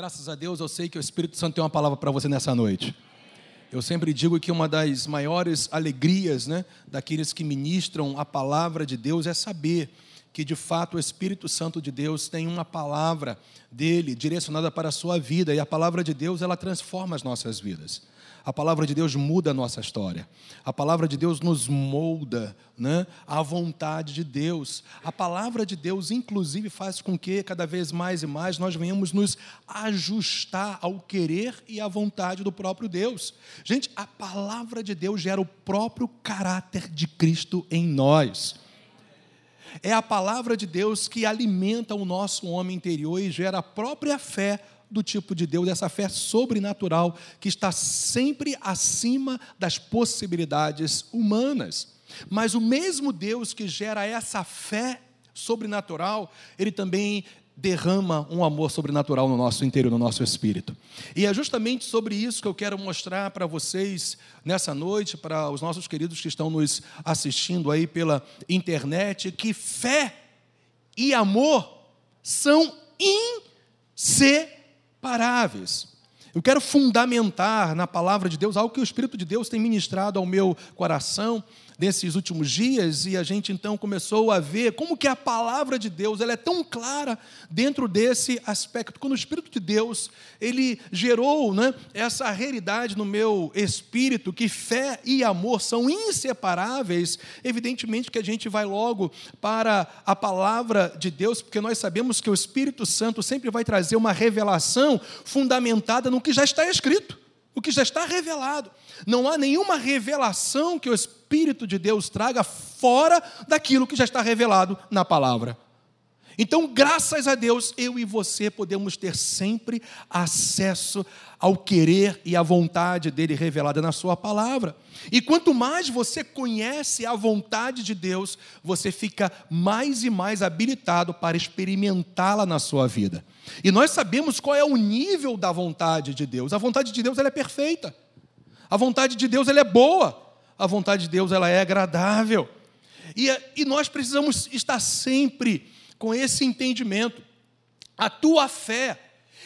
Graças a Deus eu sei que o Espírito Santo tem uma palavra para você nessa noite. Eu sempre digo que uma das maiores alegrias né, daqueles que ministram a palavra de Deus é saber que de fato o Espírito Santo de Deus tem uma palavra dele direcionada para a sua vida e a palavra de Deus ela transforma as nossas vidas. A palavra de Deus muda a nossa história. A palavra de Deus nos molda né, à vontade de Deus. A palavra de Deus, inclusive, faz com que cada vez mais e mais nós venhamos nos ajustar ao querer e à vontade do próprio Deus. Gente, a palavra de Deus gera o próprio caráter de Cristo em nós. É a palavra de Deus que alimenta o nosso homem interior e gera a própria fé do tipo de Deus, essa fé sobrenatural que está sempre acima das possibilidades humanas. Mas o mesmo Deus que gera essa fé sobrenatural, ele também derrama um amor sobrenatural no nosso interior, no nosso espírito. E é justamente sobre isso que eu quero mostrar para vocês nessa noite, para os nossos queridos que estão nos assistindo aí pela internet, que fé e amor são inseparáveis. Eu quero fundamentar na palavra de Deus algo que o Espírito de Deus tem ministrado ao meu coração nesses últimos dias e a gente então começou a ver como que a palavra de Deus ela é tão clara dentro desse aspecto. Quando o Espírito de Deus ele gerou né, essa realidade no meu espírito que fé e amor são inseparáveis, evidentemente que a gente vai logo para a palavra de Deus, porque nós sabemos que o Espírito Santo sempre vai trazer uma revelação fundamentada no que já está escrito, o que já está revelado. Não há nenhuma revelação que o Espírito de Deus traga fora daquilo que já está revelado na palavra. Então, graças a Deus, eu e você podemos ter sempre acesso ao querer e à vontade dele revelada na sua palavra. E quanto mais você conhece a vontade de Deus, você fica mais e mais habilitado para experimentá-la na sua vida. E nós sabemos qual é o nível da vontade de Deus. A vontade de Deus ela é perfeita. A vontade de Deus ela é boa, a vontade de Deus ela é agradável. E, e nós precisamos estar sempre com esse entendimento. A tua fé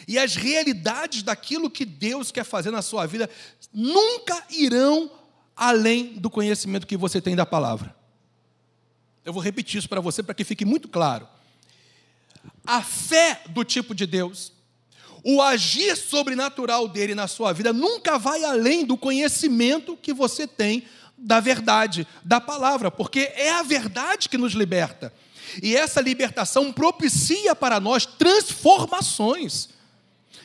e as realidades daquilo que Deus quer fazer na sua vida nunca irão além do conhecimento que você tem da palavra. Eu vou repetir isso para você para que fique muito claro. A fé do tipo de Deus o agir sobrenatural dele na sua vida nunca vai além do conhecimento que você tem da verdade, da palavra, porque é a verdade que nos liberta. E essa libertação propicia para nós transformações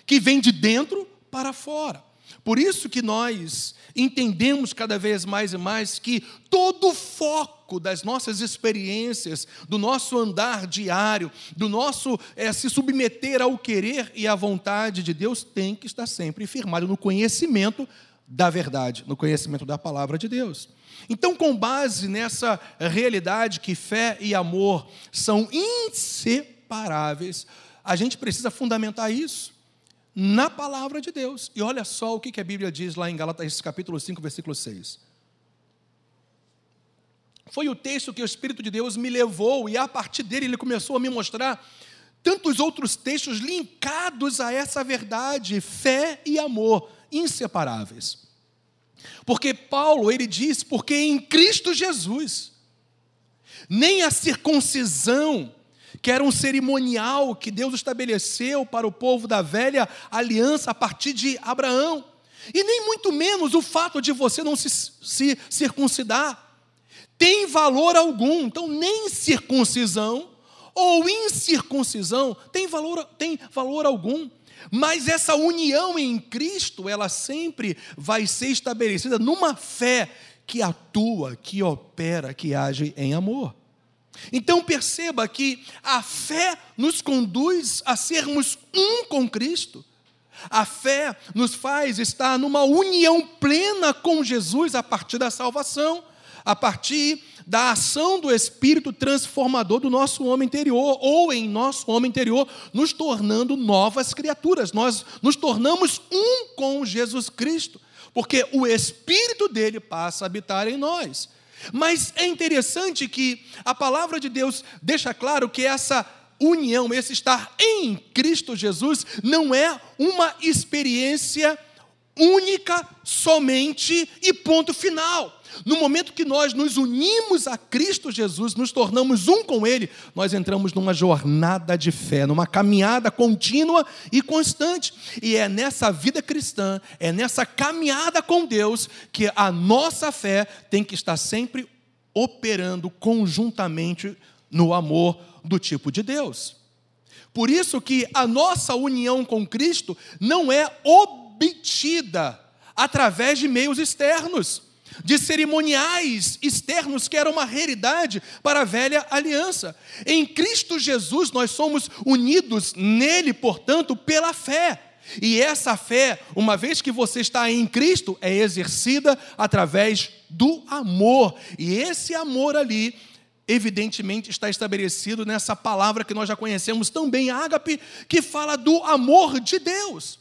que vêm de dentro para fora. Por isso que nós entendemos cada vez mais e mais que todo o foco das nossas experiências, do nosso andar diário, do nosso é, se submeter ao querer e à vontade de Deus, tem que estar sempre firmado no conhecimento da verdade, no conhecimento da palavra de Deus. Então, com base nessa realidade que fé e amor são inseparáveis, a gente precisa fundamentar isso na palavra de Deus. E olha só o que a Bíblia diz lá em Galatas capítulo 5, versículo 6. Foi o texto que o Espírito de Deus me levou, e a partir dele ele começou a me mostrar tantos outros textos linkados a essa verdade, fé e amor, inseparáveis. Porque Paulo, ele diz, porque em Cristo Jesus, nem a circuncisão que era um cerimonial que Deus estabeleceu para o povo da velha aliança a partir de Abraão. E nem muito menos o fato de você não se, se circuncidar tem valor algum. Então, nem circuncisão ou incircuncisão tem valor, tem valor algum. Mas essa união em Cristo, ela sempre vai ser estabelecida numa fé que atua, que opera, que age em amor. Então perceba que a fé nos conduz a sermos um com Cristo. A fé nos faz estar numa união plena com Jesus a partir da salvação, a partir da ação do Espírito transformador do nosso homem interior, ou em nosso homem interior, nos tornando novas criaturas. Nós nos tornamos um com Jesus Cristo, porque o Espírito dele passa a habitar em nós. Mas é interessante que a palavra de Deus deixa claro que essa união, esse estar em Cristo Jesus, não é uma experiência única, somente e ponto final. No momento que nós nos unimos a Cristo Jesus, nos tornamos um com Ele, nós entramos numa jornada de fé, numa caminhada contínua e constante. E é nessa vida cristã, é nessa caminhada com Deus, que a nossa fé tem que estar sempre operando conjuntamente no amor do tipo de Deus. Por isso que a nossa união com Cristo não é obtida através de meios externos de cerimoniais externos que era uma realidade para a velha aliança. Em Cristo Jesus nós somos unidos nele, portanto, pela fé. E essa fé, uma vez que você está em Cristo, é exercida através do amor. E esse amor ali, evidentemente, está estabelecido nessa palavra que nós já conhecemos tão bem, ágape, que fala do amor de Deus.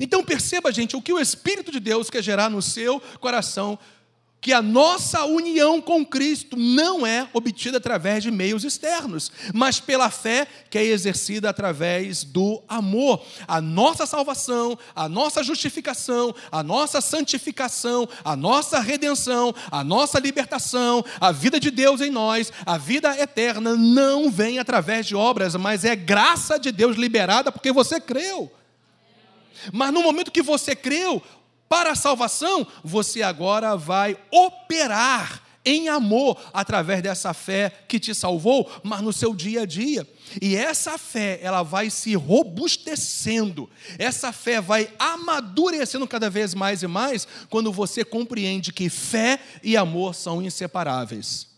Então perceba, gente, o que o Espírito de Deus quer gerar no seu coração que a nossa união com Cristo não é obtida através de meios externos, mas pela fé que é exercida através do amor. A nossa salvação, a nossa justificação, a nossa santificação, a nossa redenção, a nossa libertação, a vida de Deus em nós, a vida eterna não vem através de obras, mas é graça de Deus liberada porque você creu. Mas no momento que você creu, para a salvação, você agora vai operar em amor através dessa fé que te salvou, mas no seu dia a dia. E essa fé, ela vai se robustecendo, essa fé vai amadurecendo cada vez mais e mais quando você compreende que fé e amor são inseparáveis.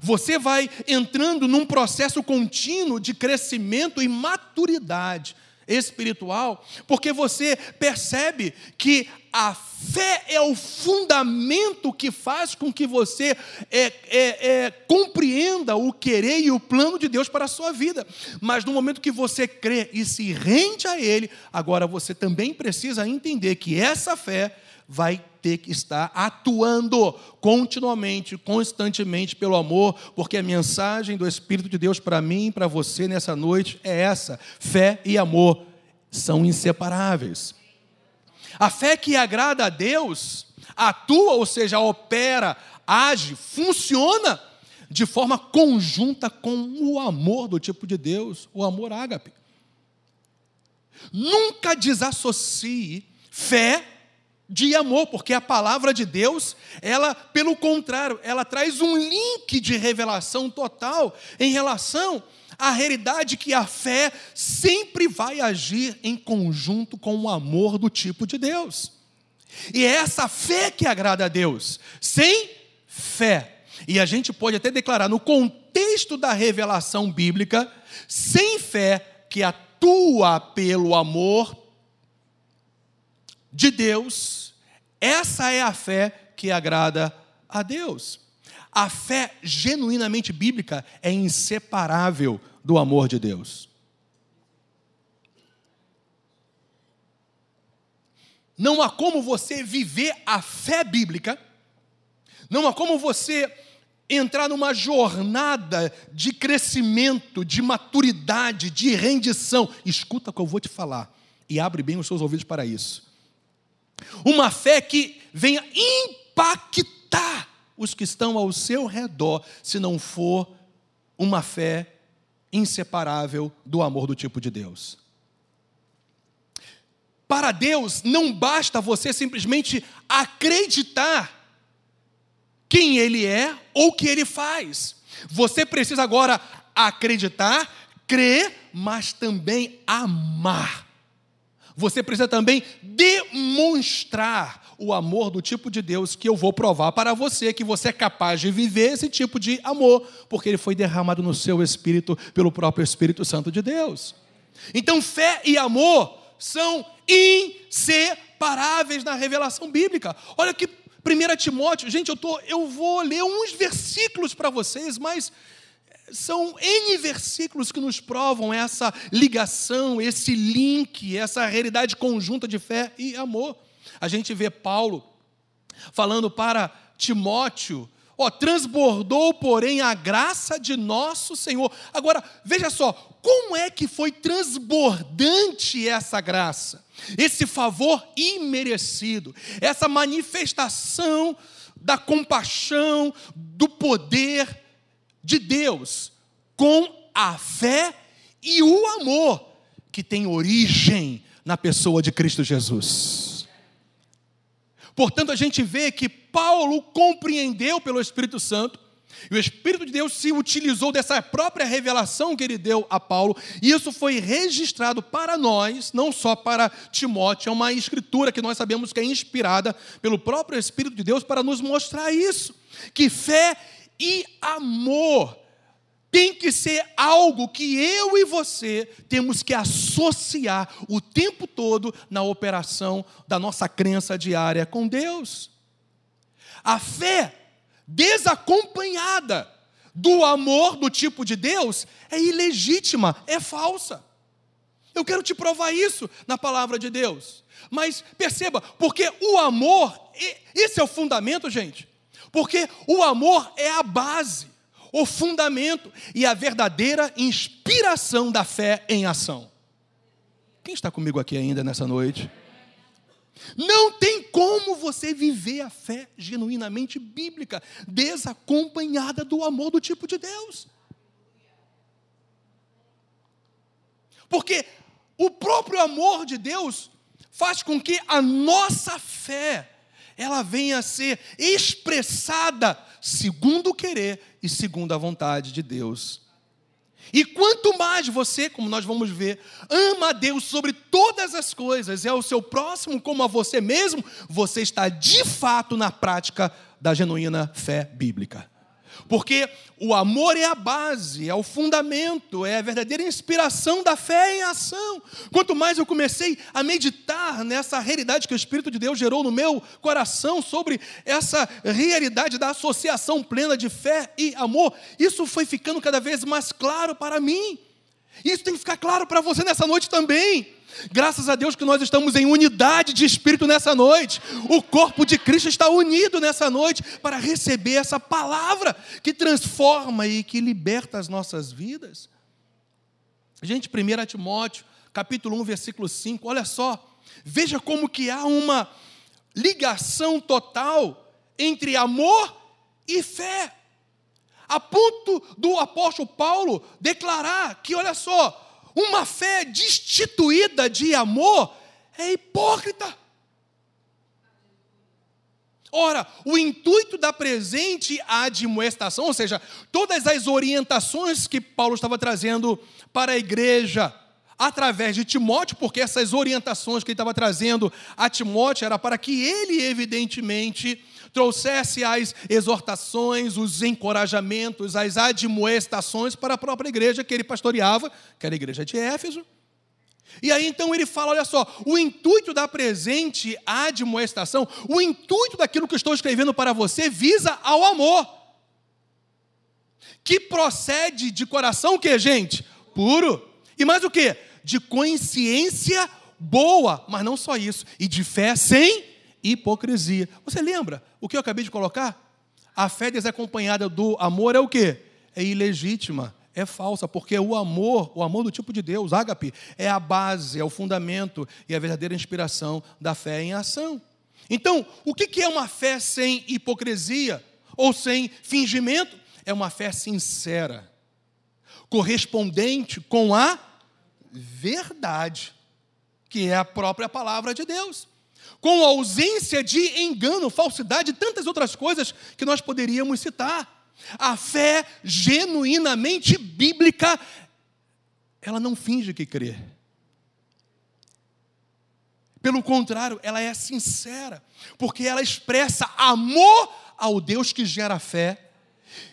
Você vai entrando num processo contínuo de crescimento e maturidade espiritual, porque você percebe que a fé é o fundamento que faz com que você é, é, é, compreenda o querer e o plano de Deus para a sua vida. Mas no momento que você crê e se rende a Ele, agora você também precisa entender que essa fé vai ter que estar atuando continuamente, constantemente pelo amor, porque a mensagem do Espírito de Deus para mim e para você nessa noite é essa: fé e amor são inseparáveis. A fé que agrada a Deus atua, ou seja, opera, age, funciona de forma conjunta com o amor do tipo de Deus, o amor ágape. Nunca desassocie fé de amor, porque a palavra de Deus, ela, pelo contrário, ela traz um link de revelação total em relação à realidade que a fé sempre vai agir em conjunto com o amor do tipo de Deus. E é essa fé que agrada a Deus. Sem fé, e a gente pode até declarar no contexto da revelação bíblica, sem fé que atua pelo amor de Deus, essa é a fé que agrada a Deus. A fé genuinamente bíblica é inseparável do amor de Deus. Não há como você viver a fé bíblica, não há como você entrar numa jornada de crescimento, de maturidade, de rendição. Escuta o que eu vou te falar e abre bem os seus ouvidos para isso. Uma fé que venha impactar os que estão ao seu redor, se não for uma fé inseparável do amor do tipo de Deus. Para Deus, não basta você simplesmente acreditar quem Ele é ou o que Ele faz. Você precisa agora acreditar, crer, mas também amar. Você precisa também demonstrar o amor do tipo de Deus que eu vou provar para você que você é capaz de viver esse tipo de amor, porque ele foi derramado no seu espírito pelo próprio Espírito Santo de Deus. Então, fé e amor são inseparáveis na revelação bíblica. Olha que 1 Timóteo, gente, eu, tô, eu vou ler uns versículos para vocês, mas são N versículos que nos provam essa ligação, esse link, essa realidade conjunta de fé e amor. A gente vê Paulo falando para Timóteo, Ó, transbordou, porém, a graça de nosso Senhor. Agora, veja só, como é que foi transbordante essa graça? Esse favor imerecido, essa manifestação da compaixão, do poder de Deus, com a fé e o amor que tem origem na pessoa de Cristo Jesus. Portanto, a gente vê que Paulo compreendeu pelo Espírito Santo, e o Espírito de Deus se utilizou dessa própria revelação que ele deu a Paulo, e isso foi registrado para nós, não só para Timóteo, é uma escritura que nós sabemos que é inspirada pelo próprio Espírito de Deus para nos mostrar isso, que fé e amor tem que ser algo que eu e você temos que associar o tempo todo na operação da nossa crença diária com Deus. A fé desacompanhada do amor do tipo de Deus é ilegítima, é falsa. Eu quero te provar isso na palavra de Deus. Mas perceba, porque o amor, esse é o fundamento, gente. Porque o amor é a base o fundamento e a verdadeira inspiração da fé em ação. Quem está comigo aqui ainda nessa noite? Não tem como você viver a fé genuinamente bíblica, desacompanhada do amor do tipo de Deus. Porque o próprio amor de Deus faz com que a nossa fé ela venha a ser expressada segundo o querer e segundo a vontade de Deus. E quanto mais você, como nós vamos ver, ama a Deus sobre todas as coisas, é o seu próximo como a você mesmo, você está de fato na prática da genuína fé bíblica. Porque o amor é a base, é o fundamento, é a verdadeira inspiração da fé em ação. Quanto mais eu comecei a meditar nessa realidade que o Espírito de Deus gerou no meu coração sobre essa realidade da associação plena de fé e amor, isso foi ficando cada vez mais claro para mim. Isso tem que ficar claro para você nessa noite também. Graças a Deus que nós estamos em unidade de espírito nessa noite. O corpo de Cristo está unido nessa noite para receber essa palavra que transforma e que liberta as nossas vidas. Gente, 1 Timóteo, capítulo 1, versículo 5, olha só. Veja como que há uma ligação total entre amor e fé. A ponto do apóstolo Paulo declarar que, olha só, uma fé destituída de amor é hipócrita. Ora, o intuito da presente admoestação, ou seja, todas as orientações que Paulo estava trazendo para a igreja através de Timóteo, porque essas orientações que ele estava trazendo a Timóteo era para que ele, evidentemente, trouxesse as exortações, os encorajamentos, as admoestações para a própria igreja que ele pastoreava, que era a igreja de Éfeso. E aí então ele fala: olha só, o intuito da presente admoestação, o intuito daquilo que eu estou escrevendo para você visa ao amor, que procede de coração que, gente? Puro. E mais o que? De consciência boa, mas não só isso, e de fé sem hipocrisia. Você lembra o que eu acabei de colocar? A fé desacompanhada do amor é o quê? É ilegítima, é falsa, porque o amor, o amor do tipo de Deus, ágape, é a base, é o fundamento e a verdadeira inspiração da fé em ação. Então, o que é uma fé sem hipocrisia ou sem fingimento? É uma fé sincera, correspondente com a verdade, que é a própria palavra de Deus com ausência de engano, falsidade e tantas outras coisas que nós poderíamos citar. A fé genuinamente bíblica, ela não finge que crê. Pelo contrário, ela é sincera, porque ela expressa amor ao Deus que gera fé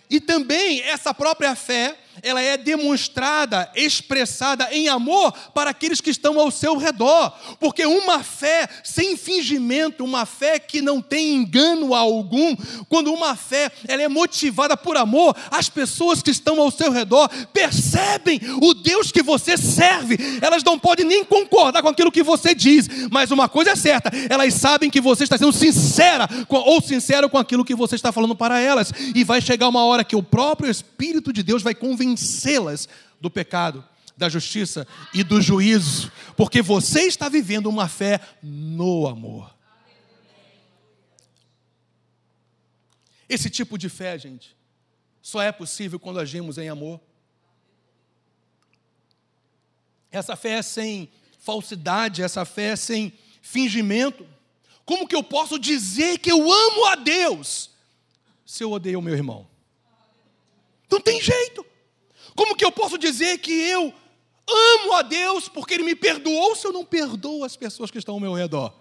E também essa própria fé, ela é demonstrada, expressada em amor para aqueles que estão ao seu redor. Porque uma fé sem fingimento, uma fé que não tem engano algum, quando uma fé ela é motivada por amor, as pessoas que estão ao seu redor percebem o Deus que você serve. Elas não podem nem concordar com aquilo que você diz, mas uma coisa é certa, elas sabem que você está sendo sincera ou sincero com aquilo que você está falando para elas. E vai chegar uma hora que o próprio Espírito de Deus vai convencê-las do pecado, da justiça e do juízo, porque você está vivendo uma fé no amor. Esse tipo de fé, gente, só é possível quando agimos em amor. Essa fé é sem falsidade, essa fé é sem fingimento. Como que eu posso dizer que eu amo a Deus se eu odeio o meu irmão? Não tem jeito. Como que eu posso dizer que eu amo a Deus porque Ele me perdoou se eu não perdoo as pessoas que estão ao meu redor?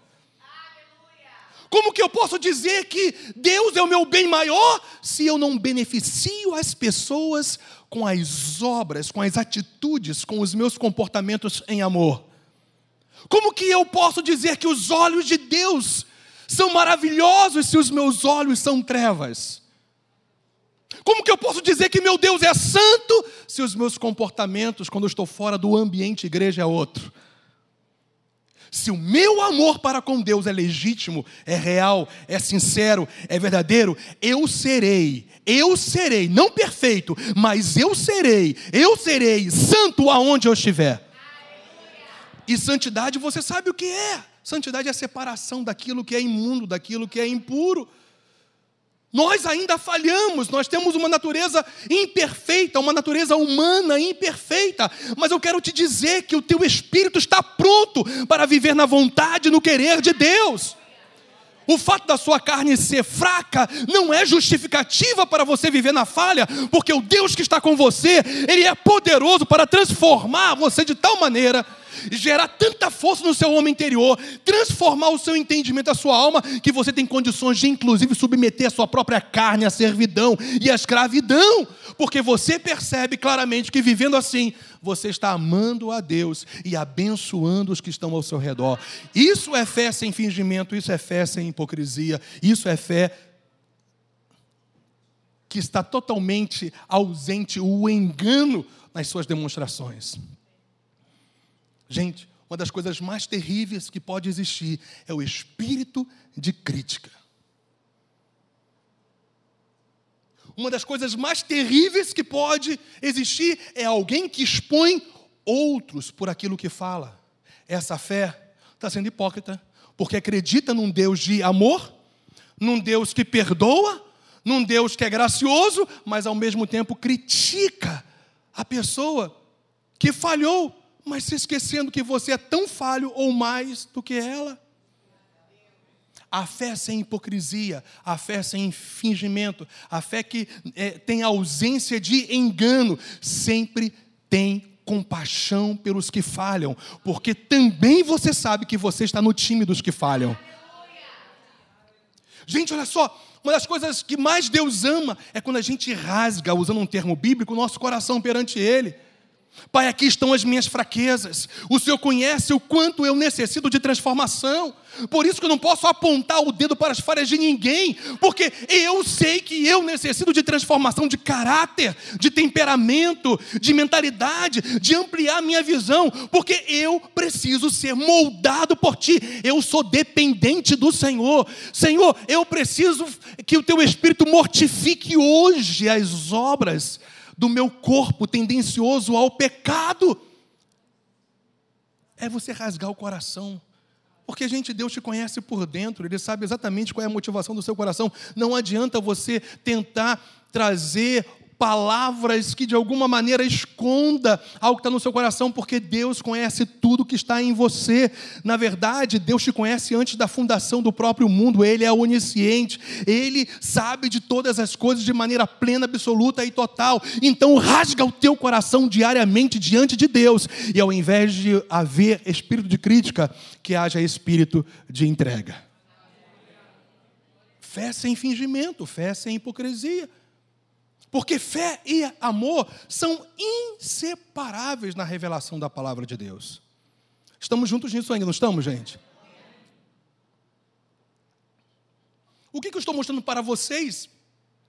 Como que eu posso dizer que Deus é o meu bem maior se eu não beneficio as pessoas com as obras, com as atitudes, com os meus comportamentos em amor? Como que eu posso dizer que os olhos de Deus são maravilhosos se os meus olhos são trevas? Como que eu posso dizer que meu Deus é santo se os meus comportamentos, quando eu estou fora do ambiente igreja, é outro? Se o meu amor para com Deus é legítimo, é real, é sincero, é verdadeiro, eu serei, eu serei, não perfeito, mas eu serei, eu serei santo aonde eu estiver. E santidade, você sabe o que é? Santidade é a separação daquilo que é imundo, daquilo que é impuro. Nós ainda falhamos, nós temos uma natureza imperfeita, uma natureza humana imperfeita, mas eu quero te dizer que o teu espírito está pronto para viver na vontade, no querer de Deus. O fato da sua carne ser fraca não é justificativa para você viver na falha, porque o Deus que está com você, Ele é poderoso para transformar você de tal maneira gerar tanta força no seu homem interior, transformar o seu entendimento, a sua alma, que você tem condições de, inclusive, submeter a sua própria carne à servidão e à escravidão, porque você percebe claramente que vivendo assim, você está amando a Deus e abençoando os que estão ao seu redor. Isso é fé sem fingimento, isso é fé sem hipocrisia, isso é fé que está totalmente ausente o engano nas suas demonstrações. Gente, uma das coisas mais terríveis que pode existir é o espírito de crítica. Uma das coisas mais terríveis que pode existir é alguém que expõe outros por aquilo que fala. Essa fé está sendo hipócrita, porque acredita num Deus de amor, num Deus que perdoa, num Deus que é gracioso, mas ao mesmo tempo critica a pessoa que falhou mas se esquecendo que você é tão falho ou mais do que ela. A fé sem hipocrisia, a fé sem fingimento, a fé que é, tem ausência de engano, sempre tem compaixão pelos que falham, porque também você sabe que você está no time dos que falham. Gente, olha só, uma das coisas que mais Deus ama é quando a gente rasga, usando um termo bíblico, o nosso coração perante Ele. Pai, aqui estão as minhas fraquezas. O Senhor conhece o quanto eu necessito de transformação. Por isso que eu não posso apontar o dedo para as falhas de ninguém, porque eu sei que eu necessito de transformação de caráter, de temperamento, de mentalidade, de ampliar minha visão, porque eu preciso ser moldado por ti. Eu sou dependente do Senhor. Senhor, eu preciso que o teu espírito mortifique hoje as obras do meu corpo tendencioso ao pecado. É você rasgar o coração. Porque, gente, Deus te conhece por dentro, Ele sabe exatamente qual é a motivação do seu coração. Não adianta você tentar trazer palavras que de alguma maneira esconda algo que está no seu coração, porque Deus conhece tudo que está em você. Na verdade, Deus te conhece antes da fundação do próprio mundo, Ele é onisciente, Ele sabe de todas as coisas de maneira plena, absoluta e total. Então, rasga o teu coração diariamente diante de Deus, e ao invés de haver espírito de crítica, que haja espírito de entrega. Fé sem fingimento, fé sem hipocrisia. Porque fé e amor são inseparáveis na revelação da palavra de Deus. Estamos juntos nisso ainda, não estamos, gente? O que, que eu estou mostrando para vocês?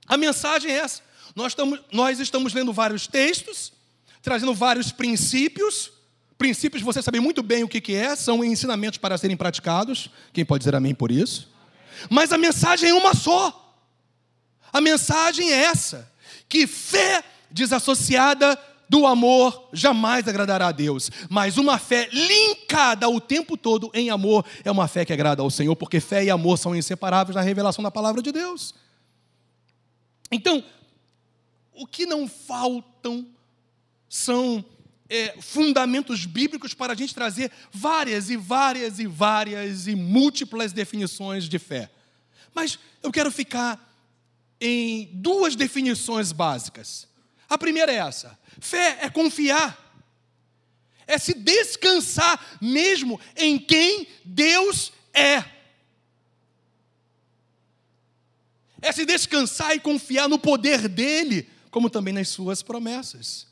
A mensagem é essa. Nós estamos, nós estamos lendo vários textos, trazendo vários princípios. Princípios, você sabe muito bem o que, que é, são ensinamentos para serem praticados. Quem pode dizer amém por isso? Mas a mensagem é uma só. A mensagem é essa: que fé desassociada do amor jamais agradará a Deus, mas uma fé linkada o tempo todo em amor é uma fé que agrada ao Senhor, porque fé e amor são inseparáveis na revelação da palavra de Deus. Então, o que não faltam são é, fundamentos bíblicos para a gente trazer várias e várias e várias e múltiplas definições de fé. Mas eu quero ficar em duas definições básicas. A primeira é essa: fé é confiar, é se descansar mesmo em quem Deus é. É se descansar e confiar no poder dele, como também nas suas promessas.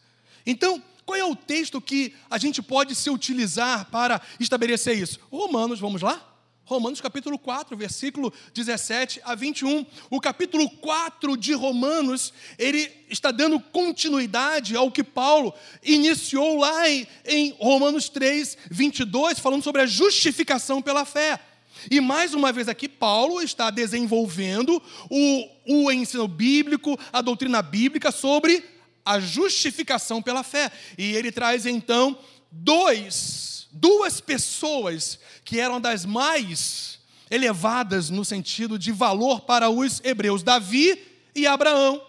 Então, qual é o texto que a gente pode se utilizar para estabelecer isso? Romanos, vamos lá? Romanos capítulo 4, versículo 17 a 21. O capítulo 4 de Romanos, ele está dando continuidade ao que Paulo iniciou lá em, em Romanos 3, 22, falando sobre a justificação pela fé. E mais uma vez aqui, Paulo está desenvolvendo o, o ensino bíblico, a doutrina bíblica sobre a justificação pela fé. E ele traz então dois duas pessoas que eram das mais elevadas no sentido de valor para os hebreus, Davi e Abraão.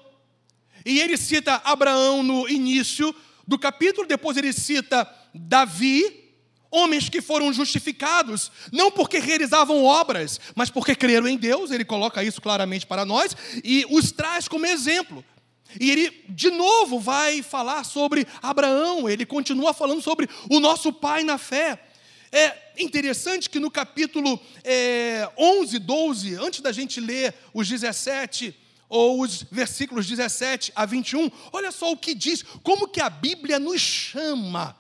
E ele cita Abraão no início do capítulo, depois ele cita Davi, homens que foram justificados, não porque realizavam obras, mas porque creram em Deus, ele coloca isso claramente para nós e os traz como exemplo. E ele, de novo, vai falar sobre Abraão, ele continua falando sobre o nosso pai na fé. É interessante que no capítulo é, 11, 12, antes da gente ler os 17, ou os versículos 17 a 21, olha só o que diz, como que a Bíblia nos chama.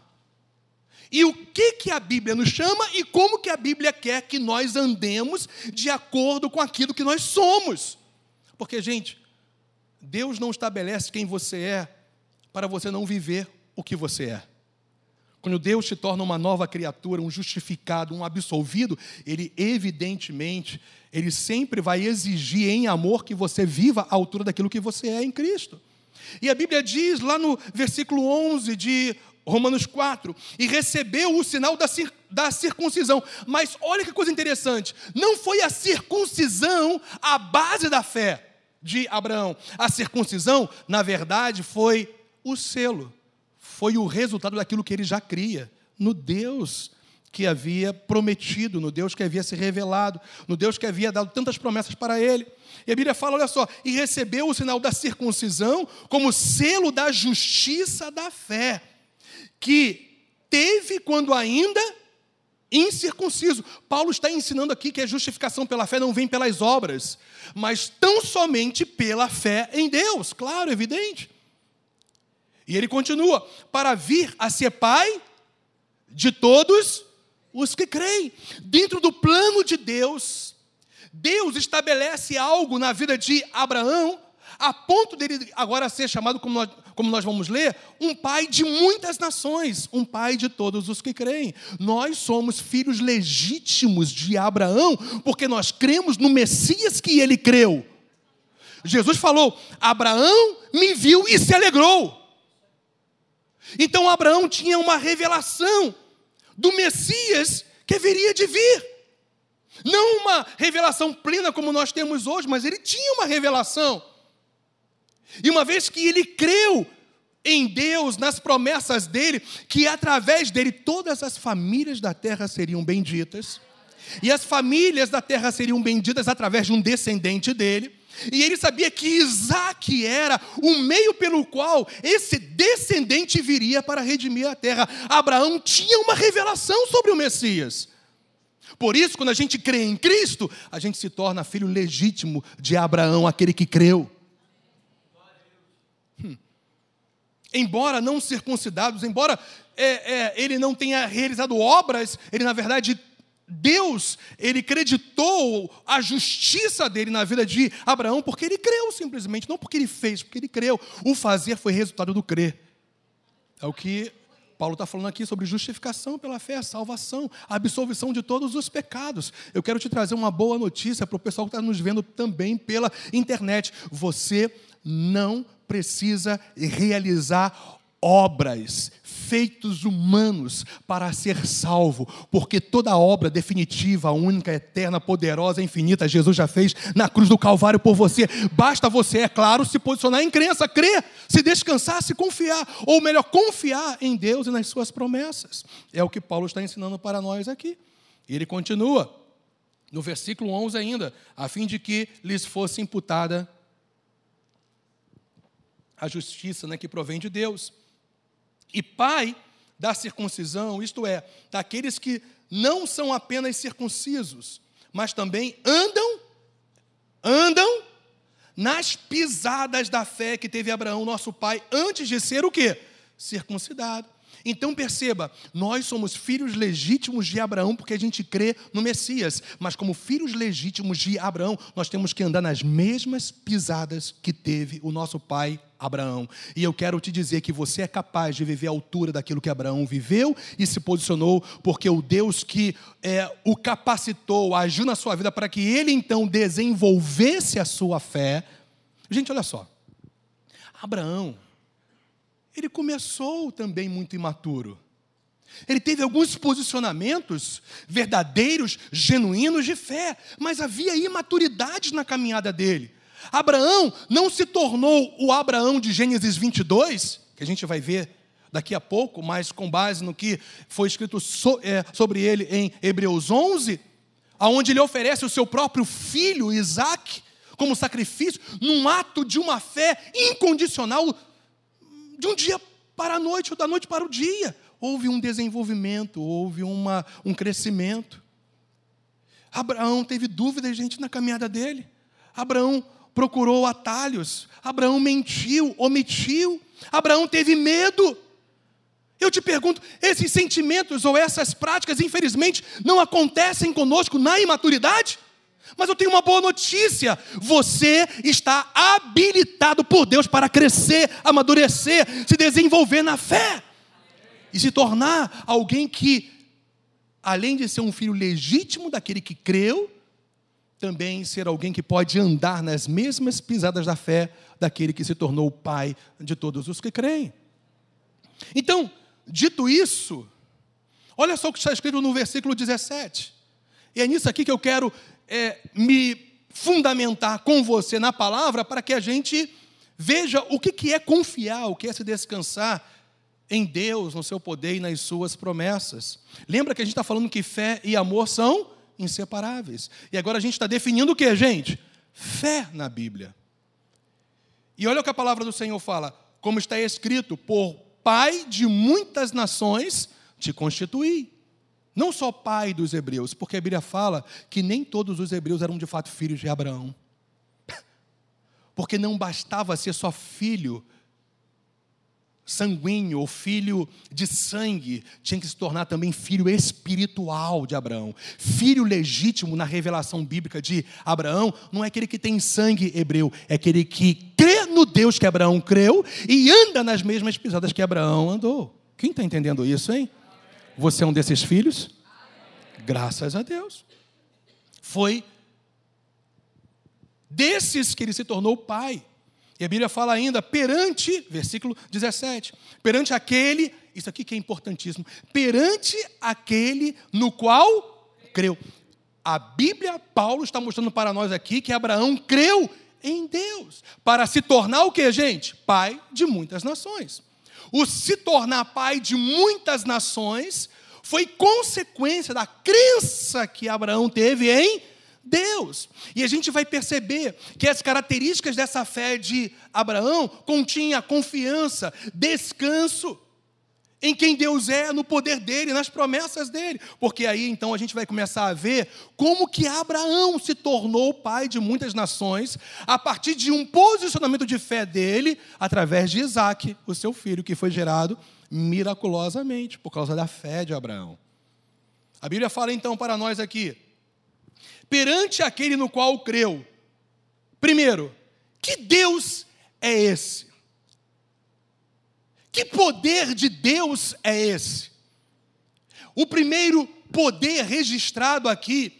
E o que, que a Bíblia nos chama e como que a Bíblia quer que nós andemos de acordo com aquilo que nós somos. Porque, gente, Deus não estabelece quem você é para você não viver o que você é. Quando Deus te torna uma nova criatura, um justificado, um absolvido, Ele evidentemente, Ele sempre vai exigir em amor que você viva à altura daquilo que você é em Cristo. E a Bíblia diz lá no versículo 11 de Romanos 4, e recebeu o sinal da, cir da circuncisão. Mas olha que coisa interessante, não foi a circuncisão a base da fé de Abraão. A circuncisão, na verdade, foi o selo, foi o resultado daquilo que ele já cria, no Deus que havia prometido, no Deus que havia se revelado, no Deus que havia dado tantas promessas para ele. E a Bíblia fala, olha só, e recebeu o sinal da circuncisão como selo da justiça da fé, que teve quando ainda incircunciso. Paulo está ensinando aqui que a justificação pela fé não vem pelas obras, mas tão somente pela fé em Deus, claro, evidente. E ele continua: para vir a ser pai de todos os que creem. Dentro do plano de Deus, Deus estabelece algo na vida de Abraão a ponto dele agora ser chamado, como nós, como nós vamos ler, um pai de muitas nações, um pai de todos os que creem. Nós somos filhos legítimos de Abraão, porque nós cremos no Messias que ele creu. Jesus falou: Abraão me viu e se alegrou. Então Abraão tinha uma revelação do Messias que viria de vir. Não uma revelação plena como nós temos hoje, mas ele tinha uma revelação. E uma vez que ele creu em Deus, nas promessas dele, que através dele todas as famílias da terra seriam benditas, e as famílias da terra seriam benditas através de um descendente dele. E ele sabia que Isaac era o meio pelo qual esse descendente viria para redimir a terra. Abraão tinha uma revelação sobre o Messias. Por isso, quando a gente crê em Cristo, a gente se torna filho legítimo de Abraão, aquele que creu. Embora não circuncidados, embora é, é, ele não tenha realizado obras, ele na verdade Deus, ele creditou a justiça dele na vida de Abraão porque ele creu simplesmente, não porque ele fez, porque ele creu. O fazer foi resultado do crer. É o que Paulo está falando aqui sobre justificação pela fé, salvação, absolvição de todos os pecados. Eu quero te trazer uma boa notícia para o pessoal que está nos vendo também pela internet. Você não precisa realizar obras, feitos humanos para ser salvo, porque toda obra definitiva, única, eterna, poderosa, infinita, Jesus já fez na cruz do Calvário por você. Basta você, é claro, se posicionar em crença, crer, se descansar, se confiar, ou melhor, confiar em Deus e nas suas promessas. É o que Paulo está ensinando para nós aqui. E ele continua, no versículo 11 ainda, a fim de que lhes fosse imputada a justiça né, que provém de Deus e pai da circuncisão, isto é, daqueles que não são apenas circuncisos, mas também andam, andam nas pisadas da fé que teve Abraão, nosso pai, antes de ser o quê? Circuncidado. Então perceba, nós somos filhos legítimos de Abraão porque a gente crê no Messias, mas como filhos legítimos de Abraão, nós temos que andar nas mesmas pisadas que teve o nosso pai Abraão. E eu quero te dizer que você é capaz de viver à altura daquilo que Abraão viveu e se posicionou, porque o Deus que é, o capacitou, agiu na sua vida para que ele então desenvolvesse a sua fé. Gente, olha só. Abraão, ele começou também muito imaturo. Ele teve alguns posicionamentos verdadeiros, genuínos de fé, mas havia imaturidade na caminhada dele. Abraão não se tornou o Abraão de Gênesis 22, que a gente vai ver daqui a pouco, mas com base no que foi escrito so, é, sobre ele em Hebreus 11, aonde ele oferece o seu próprio filho, Isaac, como sacrifício, num ato de uma fé incondicional, de um dia para a noite, ou da noite para o dia. Houve um desenvolvimento, houve uma, um crescimento. Abraão teve dúvidas, gente, na caminhada dele. Abraão procurou atalhos. Abraão mentiu, omitiu. Abraão teve medo. Eu te pergunto, esses sentimentos ou essas práticas, infelizmente, não acontecem conosco na imaturidade? Mas eu tenho uma boa notícia: você está habilitado por Deus para crescer, amadurecer, se desenvolver na fé e se tornar alguém que, além de ser um filho legítimo daquele que creu, também ser alguém que pode andar nas mesmas pisadas da fé daquele que se tornou o pai de todos os que creem. Então, dito isso, olha só o que está escrito no versículo 17. E é nisso aqui que eu quero é, me fundamentar com você na palavra para que a gente veja o que é confiar, o que é se descansar em Deus, no seu poder e nas suas promessas. Lembra que a gente está falando que fé e amor são inseparáveis. E agora a gente está definindo o que, gente? Fé na Bíblia. E olha o que a palavra do Senhor fala: como está escrito, por pai de muitas nações te constituí. Não só pai dos hebreus, porque a Bíblia fala que nem todos os hebreus eram de fato filhos de Abraão. Porque não bastava ser só filho sanguíneo ou filho de sangue, tinha que se tornar também filho espiritual de Abraão. Filho legítimo na revelação bíblica de Abraão não é aquele que tem sangue hebreu, é aquele que crê no Deus que Abraão creu e anda nas mesmas pisadas que Abraão andou. Quem está entendendo isso, hein? Você é um desses filhos? Graças a Deus. Foi desses que ele se tornou pai. E a Bíblia fala ainda, perante, versículo 17, perante aquele, isso aqui que é importantíssimo, perante aquele no qual creu. A Bíblia, Paulo está mostrando para nós aqui que Abraão creu em Deus, para se tornar o que, gente? Pai de muitas nações. O se tornar pai de muitas nações foi consequência da crença que Abraão teve em Deus. E a gente vai perceber que as características dessa fé de Abraão continha confiança, descanso. em quem Deus é, no poder dele, nas promessas dele. Porque aí então a gente vai começar a ver como que Abraão se tornou pai de muitas nações a partir de um posicionamento de fé dele através de Isaac, o seu filho, que foi gerado miraculosamente por causa da fé de Abraão. A Bíblia fala então para nós aqui: perante aquele no qual creu, primeiro, que Deus é esse? Que poder de Deus é esse? O primeiro poder registrado aqui,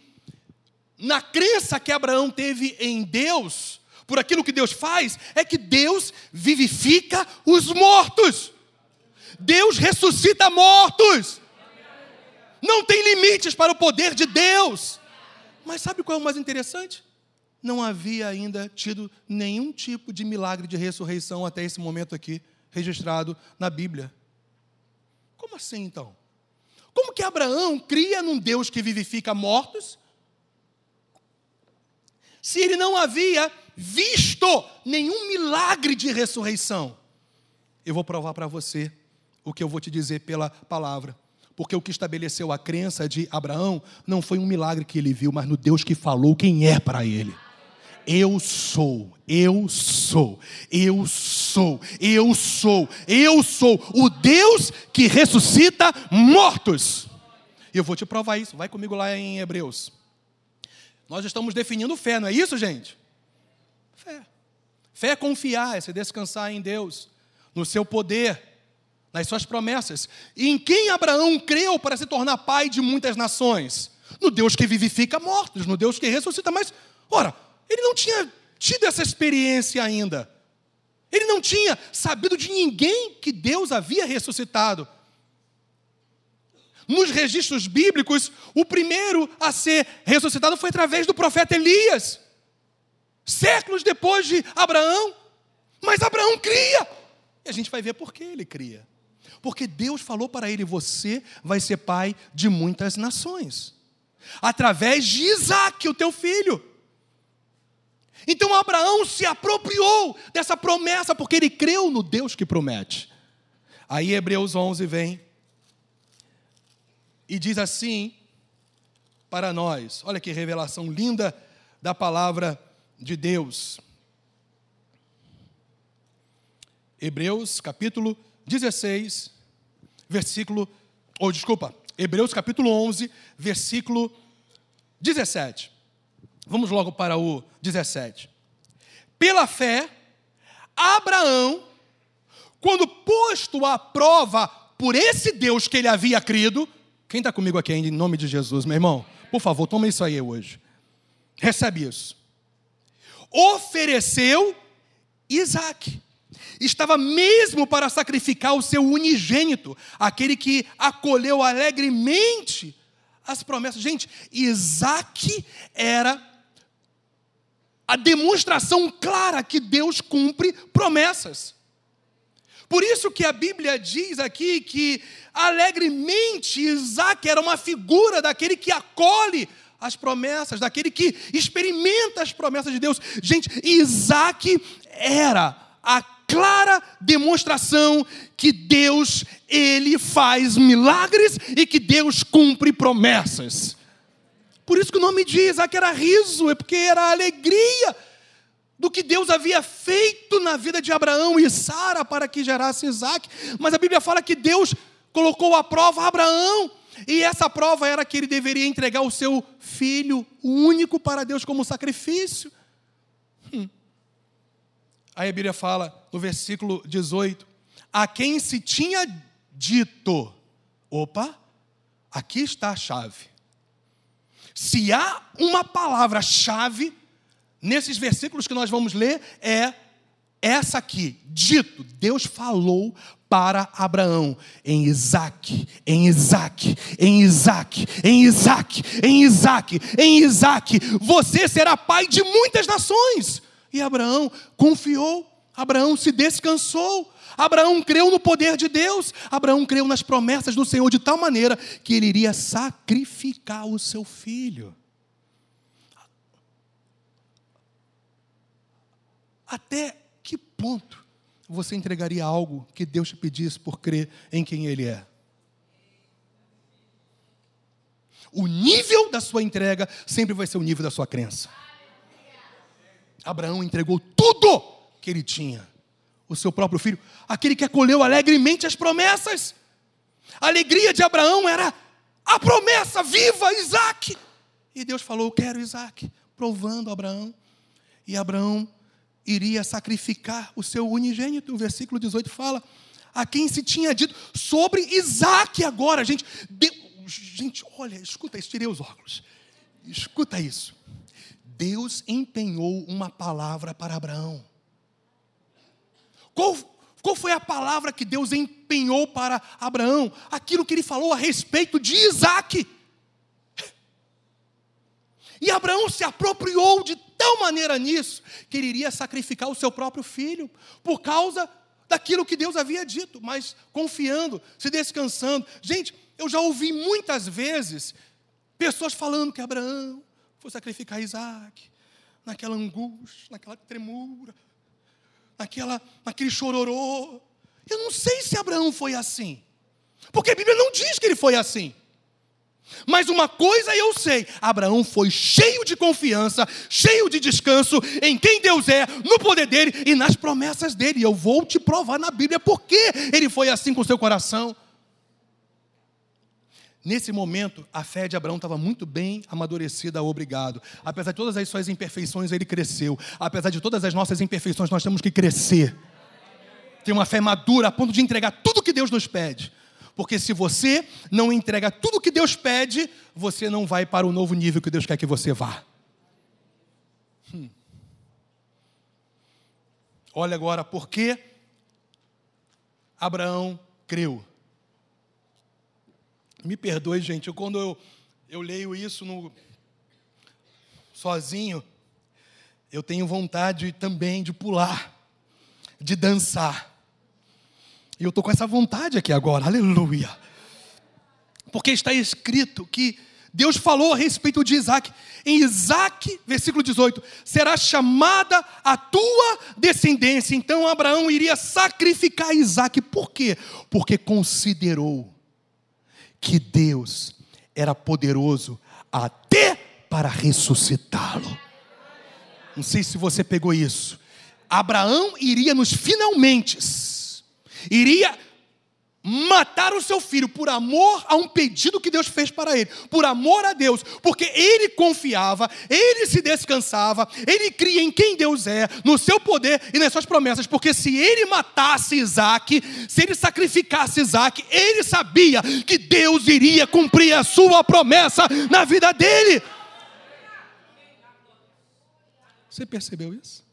na crença que Abraão teve em Deus, por aquilo que Deus faz, é que Deus vivifica os mortos. Deus ressuscita mortos. Não tem limites para o poder de Deus. Mas sabe qual é o mais interessante? Não havia ainda tido nenhum tipo de milagre de ressurreição até esse momento aqui registrado na Bíblia. Como assim então? Como que Abraão cria num Deus que vivifica mortos? Se ele não havia visto nenhum milagre de ressurreição. Eu vou provar para você o que eu vou te dizer pela palavra. Porque o que estabeleceu a crença de Abraão não foi um milagre que ele viu, mas no Deus que falou quem é para ele. Eu sou, eu sou, eu sou, eu sou, eu sou o Deus que ressuscita mortos. E eu vou te provar isso. Vai comigo lá em Hebreus. Nós estamos definindo fé, não é isso, gente? Fé. Fé é confiar, é se descansar em Deus, no seu poder, nas suas promessas. E em quem Abraão creu para se tornar pai de muitas nações? No Deus que vivifica mortos, no Deus que ressuscita. Mas, ora, ele não tinha tido essa experiência ainda. Ele não tinha sabido de ninguém que Deus havia ressuscitado. Nos registros bíblicos, o primeiro a ser ressuscitado foi através do profeta Elias, séculos depois de Abraão. Mas Abraão cria. E a gente vai ver por que ele cria. Porque Deus falou para ele: Você vai ser pai de muitas nações, através de Isaac, o teu filho. Então Abraão se apropriou dessa promessa, porque ele creu no Deus que promete. Aí Hebreus 11 vem e diz assim para nós: olha que revelação linda da palavra de Deus. Hebreus capítulo 16, versículo, ou desculpa, Hebreus capítulo 11, versículo 17. Vamos logo para o 17. Pela fé, Abraão, quando posto à prova por esse Deus que ele havia crido, quem está comigo aqui ainda em nome de Jesus, meu irmão? Por favor, toma isso aí hoje. Recebe isso. Ofereceu Isaac. Estava mesmo para sacrificar o seu unigênito, aquele que acolheu alegremente as promessas. Gente, Isaac era a demonstração clara que Deus cumpre promessas. Por isso que a Bíblia diz aqui que alegremente Isaac era uma figura daquele que acolhe as promessas, daquele que experimenta as promessas de Deus. Gente, Isaac era a clara demonstração que Deus, ele faz milagres e que Deus cumpre promessas. Por isso que o nome de Isaac era riso, é porque era alegria do que Deus havia feito na vida de Abraão e Sara para que gerasse Isaac. Mas a Bíblia fala que Deus colocou a prova Abraão. E essa prova era que ele deveria entregar o seu filho único para Deus como sacrifício. Aí a Bíblia fala no versículo 18: A quem se tinha dito, opa, aqui está a chave. Se há uma palavra-chave nesses versículos que nós vamos ler, é essa aqui: dito, Deus falou para Abraão em Isaac, em Isaac, em Isaac, em Isaac, em Isaac, em Isaac, você será pai de muitas nações. E Abraão confiou, Abraão se descansou, Abraão creu no poder de Deus, Abraão creu nas promessas do Senhor de tal maneira que ele iria sacrificar o seu filho. Até que ponto você entregaria algo que Deus te pedisse por crer em quem Ele é? O nível da sua entrega sempre vai ser o nível da sua crença. Abraão entregou tudo que ele tinha, o seu próprio filho, aquele que acolheu alegremente as promessas. A alegria de Abraão era a promessa viva, Isaac. E Deus falou: Eu quero Isaac, provando Abraão. E Abraão iria sacrificar o seu unigênito. O versículo 18 fala: A quem se tinha dito sobre Isaac agora, gente. Deus, gente, olha, escuta isso, tirei os óculos. Escuta isso. Deus empenhou uma palavra para Abraão. Qual, qual foi a palavra que Deus empenhou para Abraão? Aquilo que ele falou a respeito de Isaac. E Abraão se apropriou de tal maneira nisso que ele iria sacrificar o seu próprio filho por causa daquilo que Deus havia dito, mas confiando, se descansando. Gente, eu já ouvi muitas vezes pessoas falando que Abraão foi sacrificar Isaac, naquela angústia, naquela tremura, naquela, naquele chororô. Eu não sei se Abraão foi assim, porque a Bíblia não diz que ele foi assim. Mas uma coisa eu sei: Abraão foi cheio de confiança, cheio de descanso em quem Deus é, no poder dele e nas promessas dele. Eu vou te provar na Bíblia por que ele foi assim com o seu coração. Nesse momento, a fé de Abraão estava muito bem amadurecida, obrigado. Apesar de todas as suas imperfeições, ele cresceu. Apesar de todas as nossas imperfeições, nós temos que crescer. Ter uma fé madura a ponto de entregar tudo que Deus nos pede. Porque se você não entrega tudo que Deus pede, você não vai para o novo nível que Deus quer que você vá. Hum. Olha agora por que Abraão creu. Me perdoe, gente, eu, quando eu, eu leio isso no, sozinho, eu tenho vontade também de pular, de dançar. E eu estou com essa vontade aqui agora, aleluia. Porque está escrito que Deus falou a respeito de Isaac. Em Isaac, versículo 18: será chamada a tua descendência. Então Abraão iria sacrificar Isaac. Por quê? Porque considerou que Deus era poderoso até para ressuscitá-lo. Não sei se você pegou isso. Abraão iria nos finalmente, iria matar o seu filho por amor a um pedido que Deus fez para ele, por amor a Deus, porque ele confiava, ele se descansava, ele cria em quem Deus é, no seu poder e nas suas promessas, porque se ele matasse Isaac, se ele sacrificasse Isaac, ele sabia que Deus iria cumprir a sua promessa na vida dele. Você percebeu isso?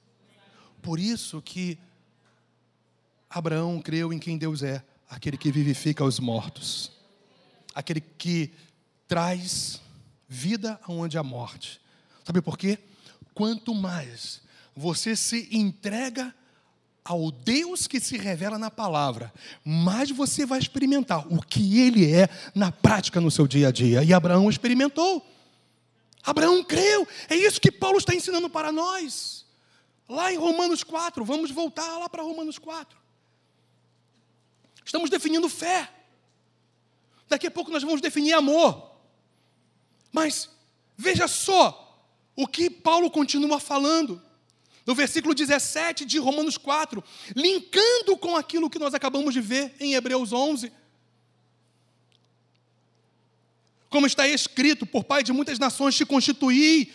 Por isso que Abraão creu em quem Deus é aquele que vivifica os mortos, aquele que traz vida aonde há morte. Sabe por quê? Quanto mais você se entrega ao Deus que se revela na palavra, mais você vai experimentar o que ele é na prática no seu dia a dia. E Abraão experimentou. Abraão creu. É isso que Paulo está ensinando para nós. Lá em Romanos 4, vamos voltar lá para Romanos 4. Estamos definindo fé. Daqui a pouco nós vamos definir amor. Mas veja só o que Paulo continua falando. No versículo 17 de Romanos 4, linkando com aquilo que nós acabamos de ver em Hebreus 11. Como está escrito, por pai de muitas nações te constituí.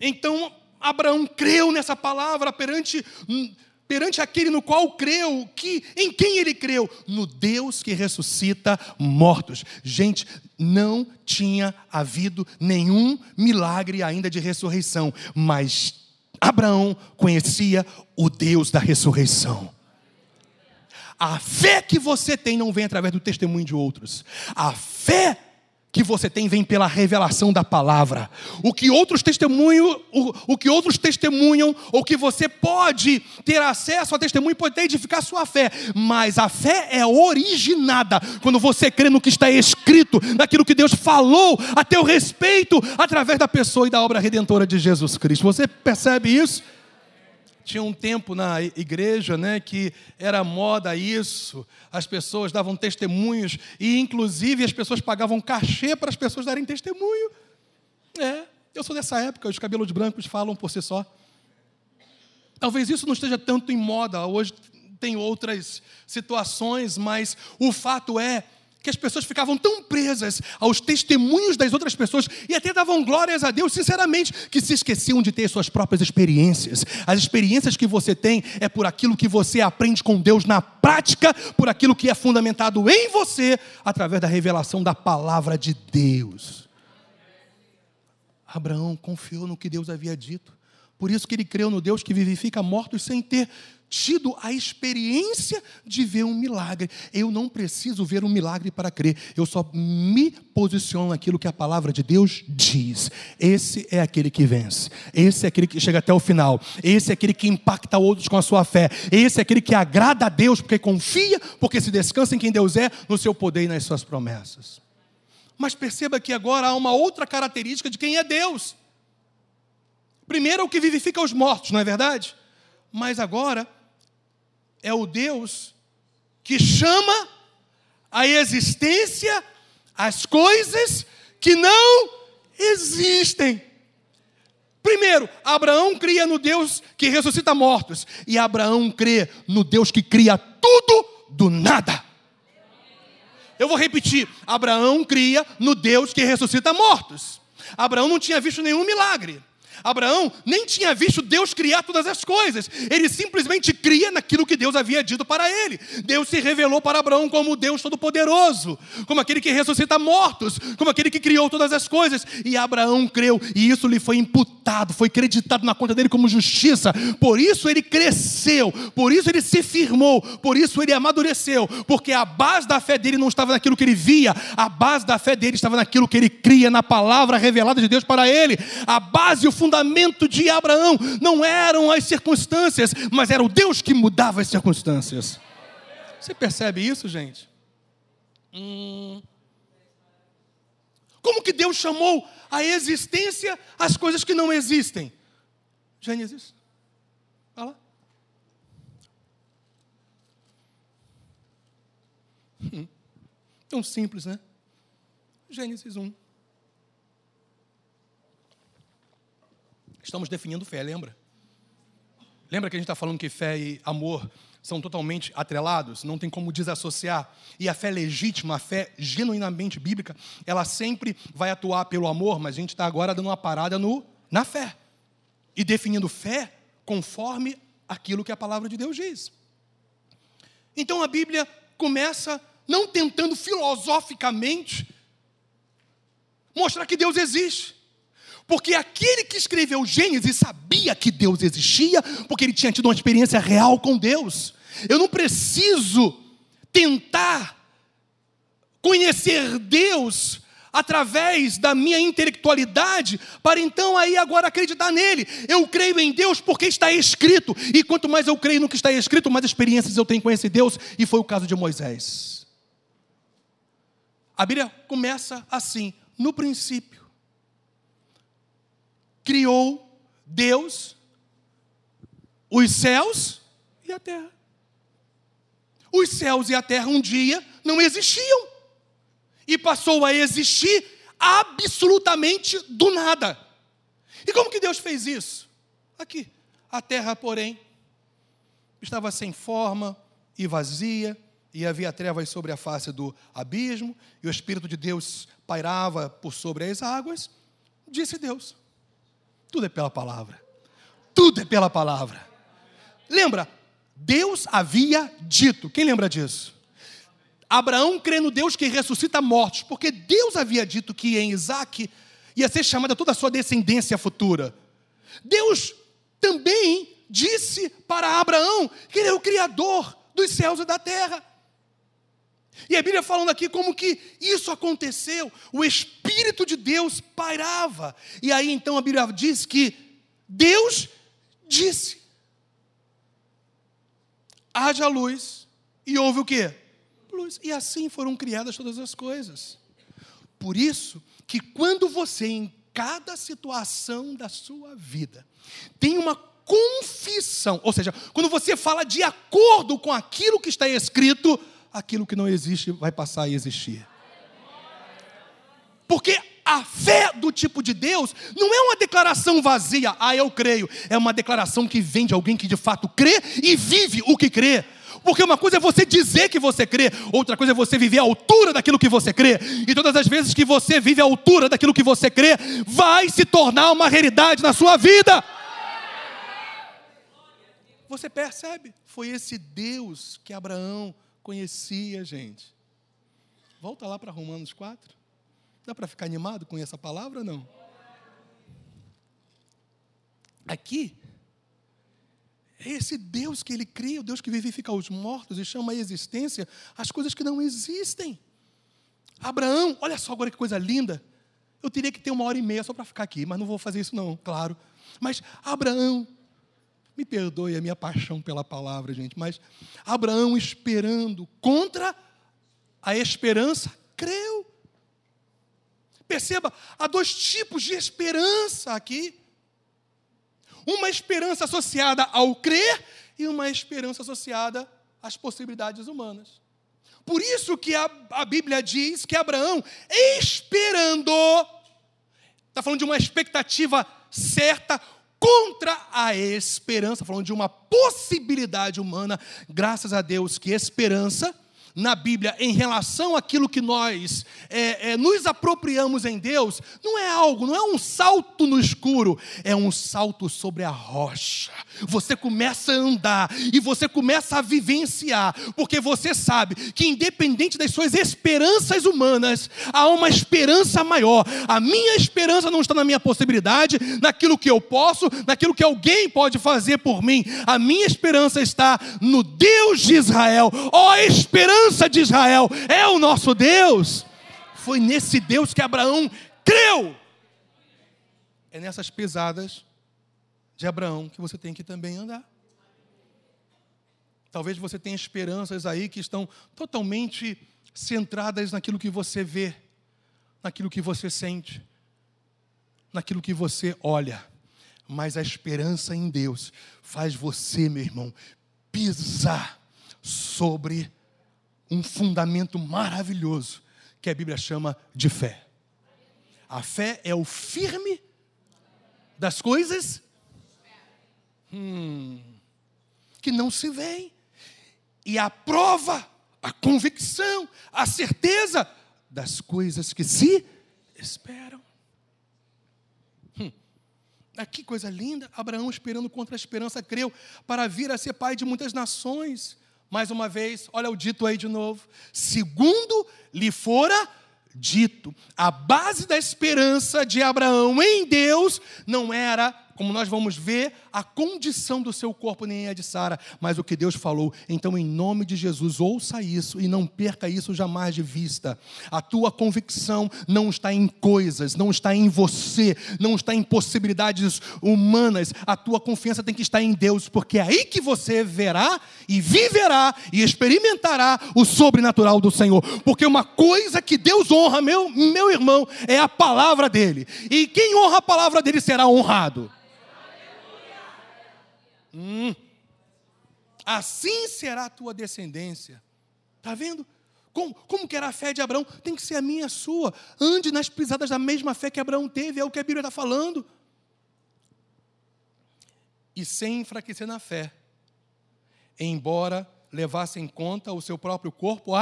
Então Abraão creu nessa palavra perante perante aquele no qual creu, que em quem ele creu? No Deus que ressuscita mortos. Gente, não tinha havido nenhum milagre ainda de ressurreição, mas Abraão conhecia o Deus da ressurreição. A fé que você tem não vem através do testemunho de outros. A fé que você tem vem pela revelação da palavra. O que outros testemunham, o, o que outros testemunham, ou que você pode ter acesso a testemunho, pode até edificar a sua fé. Mas a fé é originada quando você crê no que está escrito, naquilo que Deus falou a teu respeito, através da pessoa e da obra redentora de Jesus Cristo. Você percebe isso? Tinha um tempo na igreja, né, que era moda isso. As pessoas davam testemunhos e inclusive as pessoas pagavam cachê para as pessoas darem testemunho. É, eu sou dessa época, os cabelos brancos falam por si só. Talvez isso não esteja tanto em moda, hoje tem outras situações, mas o fato é que as pessoas ficavam tão presas aos testemunhos das outras pessoas e até davam glórias a Deus, sinceramente, que se esqueciam de ter suas próprias experiências. As experiências que você tem é por aquilo que você aprende com Deus na prática, por aquilo que é fundamentado em você, através da revelação da palavra de Deus. Abraão confiou no que Deus havia dito. Por isso que ele creu no Deus que vivifica mortos sem ter tido a experiência de ver um milagre. Eu não preciso ver um milagre para crer, eu só me posiciono naquilo que a palavra de Deus diz. Esse é aquele que vence, esse é aquele que chega até o final, esse é aquele que impacta outros com a sua fé, esse é aquele que agrada a Deus porque confia, porque se descansa em quem Deus é, no seu poder e nas suas promessas. Mas perceba que agora há uma outra característica de quem é Deus. Primeiro, é o que vivifica os mortos, não é verdade? Mas agora, é o Deus que chama a existência as coisas que não existem. Primeiro, Abraão cria no Deus que ressuscita mortos, e Abraão crê no Deus que cria tudo do nada. Eu vou repetir: Abraão cria no Deus que ressuscita mortos. Abraão não tinha visto nenhum milagre. Abraão nem tinha visto Deus criar todas as coisas, ele simplesmente cria naquilo que Deus havia dito para ele. Deus se revelou para Abraão como Deus Todo-Poderoso, como aquele que ressuscita mortos, como aquele que criou todas as coisas. E Abraão creu, e isso lhe foi imputado, foi creditado na conta dele como justiça. Por isso ele cresceu, por isso ele se firmou, por isso ele amadureceu, porque a base da fé dele não estava naquilo que ele via, a base da fé dele estava naquilo que ele cria, na palavra revelada de Deus para ele. A base e o fundamento fundamento de Abraão não eram as circunstâncias, mas era o Deus que mudava as circunstâncias. Você percebe isso, gente? Hum. Como que Deus chamou a existência as coisas que não existem? Gênesis. Olha lá. Hum. Tão simples, né? Gênesis 1. Estamos definindo fé, lembra? Lembra que a gente está falando que fé e amor são totalmente atrelados, não tem como desassociar. E a fé legítima, a fé genuinamente bíblica, ela sempre vai atuar pelo amor, mas a gente está agora dando uma parada no, na fé. E definindo fé conforme aquilo que a palavra de Deus diz. Então a Bíblia começa não tentando filosoficamente mostrar que Deus existe. Porque aquele que escreveu Gênesis sabia que Deus existia, porque ele tinha tido uma experiência real com Deus. Eu não preciso tentar conhecer Deus através da minha intelectualidade, para então aí agora acreditar nele. Eu creio em Deus porque está escrito, e quanto mais eu creio no que está escrito, mais experiências eu tenho com esse Deus, e foi o caso de Moisés. A Bíblia começa assim: no princípio criou Deus os céus e a terra. Os céus e a terra um dia não existiam e passou a existir absolutamente do nada. E como que Deus fez isso? Aqui, a terra, porém, estava sem forma e vazia, e havia trevas sobre a face do abismo, e o Espírito de Deus pairava por sobre as águas. Disse Deus: tudo é pela palavra. Tudo é pela palavra. Lembra? Deus havia dito. Quem lembra disso? Abraão crê no Deus que ressuscita mortos, porque Deus havia dito que em Isaac ia ser chamada toda a sua descendência futura. Deus também disse para Abraão que ele é o Criador dos céus e da terra. E a Bíblia falando aqui como que isso aconteceu, o Espírito de Deus pairava. E aí então a Bíblia diz que Deus disse: haja luz, e houve o quê? Luz. E assim foram criadas todas as coisas. Por isso que quando você, em cada situação da sua vida, tem uma confissão. Ou seja, quando você fala de acordo com aquilo que está escrito, aquilo que não existe vai passar a existir. Porque a fé do tipo de Deus não é uma declaração vazia, ah, eu creio. É uma declaração que vem de alguém que de fato crê e vive o que crê. Porque uma coisa é você dizer que você crê, outra coisa é você viver à altura daquilo que você crê. E todas as vezes que você vive à altura daquilo que você crê, vai se tornar uma realidade na sua vida. Você percebe? Foi esse Deus que Abraão conhecia, gente. Volta lá para Romanos 4. Dá para ficar animado com essa palavra ou não? Aqui, é esse Deus que ele cria, o Deus que vivifica os mortos e chama à existência as coisas que não existem. Abraão, olha só agora que coisa linda. Eu teria que ter uma hora e meia só para ficar aqui, mas não vou fazer isso, não, claro. Mas Abraão, me perdoe a minha paixão pela palavra, gente, mas Abraão esperando contra a esperança, creu. Perceba, há dois tipos de esperança aqui. Uma esperança associada ao crer e uma esperança associada às possibilidades humanas. Por isso que a, a Bíblia diz que Abraão, esperando, está falando de uma expectativa certa contra a esperança, falando de uma possibilidade humana, graças a Deus que esperança na Bíblia em relação àquilo que nós é, é, nos apropriamos em Deus, não é algo, não é um salto no escuro, é um salto sobre a rocha. Você começa a andar e você começa a vivenciar, porque você sabe que, independente das suas esperanças humanas, há uma esperança maior. A minha esperança não está na minha possibilidade, naquilo que eu posso, naquilo que alguém pode fazer por mim. A minha esperança está no Deus de Israel. Ó, oh, esperança! Esperança de Israel é o nosso Deus. Foi nesse Deus que Abraão creu. É nessas pesadas de Abraão que você tem que também andar. Talvez você tenha esperanças aí que estão totalmente centradas naquilo que você vê, naquilo que você sente, naquilo que você olha. Mas a esperança em Deus faz você, meu irmão, pisar sobre um fundamento maravilhoso que a Bíblia chama de fé. A fé é o firme das coisas hum, que não se veem, e a prova, a convicção, a certeza das coisas que se esperam. Hum. Ah, que coisa linda! Abraão, esperando contra a esperança, creu para vir a ser pai de muitas nações. Mais uma vez, olha o dito aí de novo. Segundo lhe fora dito. A base da esperança de Abraão em Deus não era como nós vamos ver, a condição do seu corpo nem é de Sara, mas o que Deus falou. Então, em nome de Jesus, ouça isso e não perca isso jamais de vista. A tua convicção não está em coisas, não está em você, não está em possibilidades humanas. A tua confiança tem que estar em Deus, porque é aí que você verá e viverá e experimentará o sobrenatural do Senhor. Porque uma coisa que Deus honra, meu, meu irmão, é a palavra dele. E quem honra a palavra dele será honrado. Hum, assim será a tua descendência. Está vendo? Como, como que era a fé de Abraão? Tem que ser a minha, a sua. Ande nas pisadas da mesma fé que Abraão teve, é o que a Bíblia está falando. E sem enfraquecer na fé, embora levasse em conta o seu próprio corpo